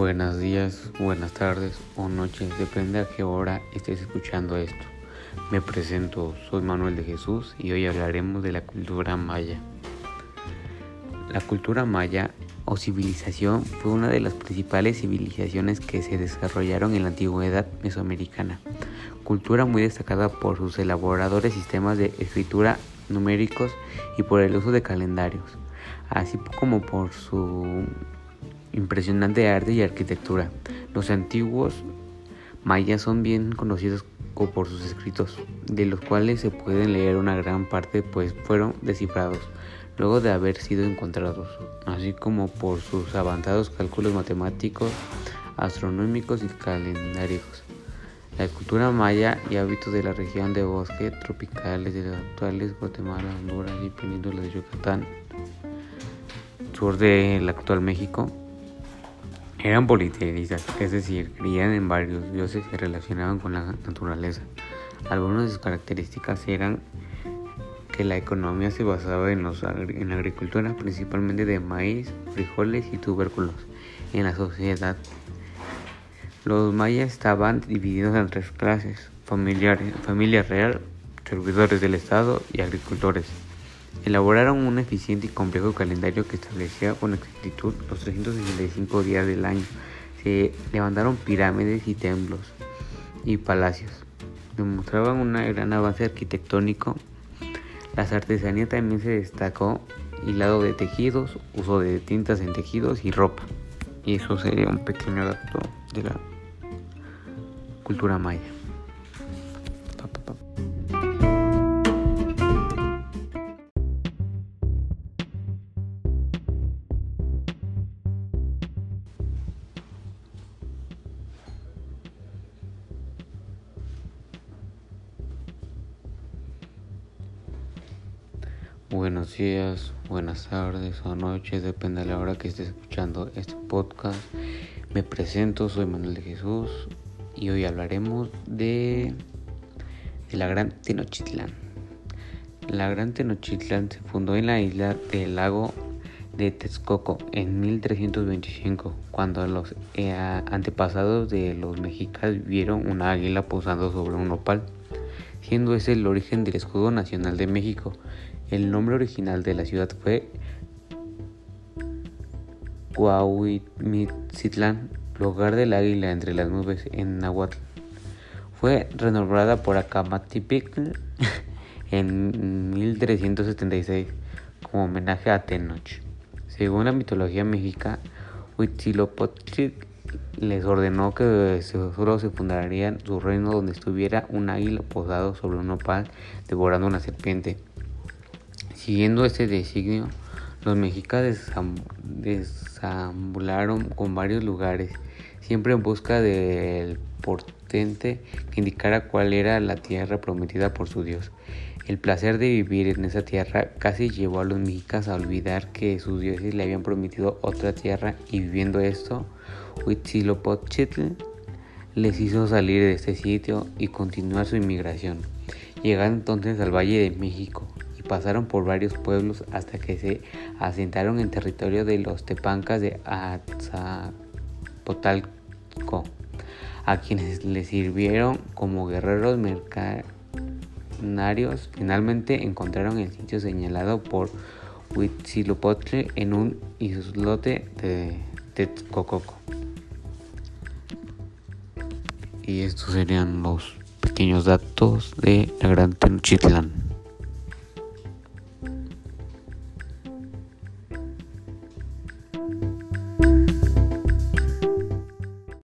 Buenos días, buenas tardes o noches, depende a qué hora estés escuchando esto. Me presento, soy Manuel de Jesús y hoy hablaremos de la cultura maya. La cultura maya o civilización fue una de las principales civilizaciones que se desarrollaron en la antigüedad mesoamericana. Cultura muy destacada por sus elaboradores sistemas de escritura numéricos y por el uso de calendarios, así como por su impresionante arte y arquitectura. Los antiguos mayas son bien conocidos por sus escritos, de los cuales se pueden leer una gran parte pues fueron descifrados luego de haber sido encontrados, así como por sus avanzados cálculos matemáticos, astronómicos y calendarios. La cultura maya y hábitos de la región de bosque tropicales de las actuales Guatemala, Honduras y península de Yucatán, sur del actual México, eran politeístas, es decir, creían en varios dioses y relacionaban con la naturaleza. Algunas de sus características eran que la economía se basaba en, en la agricultura, principalmente de maíz, frijoles y tubérculos. En la sociedad, los mayas estaban divididos en tres clases, familiares, familia real, servidores del Estado y agricultores. Elaboraron un eficiente y complejo calendario que establecía con exactitud los 365 días del año. Se levantaron pirámides y templos y palacios. Demostraban un gran avance arquitectónico. La artesanía también se destacó, hilado de tejidos, uso de tintas en tejidos y ropa. Y eso sería un pequeño dato de la cultura maya. Buenos días, buenas tardes o noches, depende de la hora que estés escuchando este podcast. Me presento, soy Manuel de Jesús y hoy hablaremos de, la Gran Tenochtitlán. La Gran Tenochtitlán se fundó en la isla del lago de Texcoco en 1325, cuando los eh, antepasados de los mexicas vieron una águila posando sobre un nopal, siendo ese el origen del escudo nacional de México. El nombre original de la ciudad fue Cuauhtitlán, lugar del águila entre las nubes en Nahuatl. Fue renombrada por Acamatipitl en 1376 como homenaje a Tenoch. Según la mitología mexica, Huitzilopochtli les ordenó que solo se fundaría su reino donde estuviera un águila posado sobre un nopal devorando una serpiente. Siguiendo este designio, los mexicas desambularon con varios lugares, siempre en busca del portente que indicara cuál era la tierra prometida por su dios. El placer de vivir en esa tierra casi llevó a los mexicas a olvidar que sus dioses le habían prometido otra tierra y viviendo esto, Huitzilopochtli les hizo salir de este sitio y continuar su inmigración. Llegaron entonces al Valle de México, pasaron por varios pueblos hasta que se asentaron en territorio de los tepancas de Azcapotzalco, a quienes les sirvieron como guerreros Finalmente encontraron el sitio señalado por Huitzilopochtli en un islote de Texcoco. Y estos serían los pequeños datos de la Gran Tenochtitlán.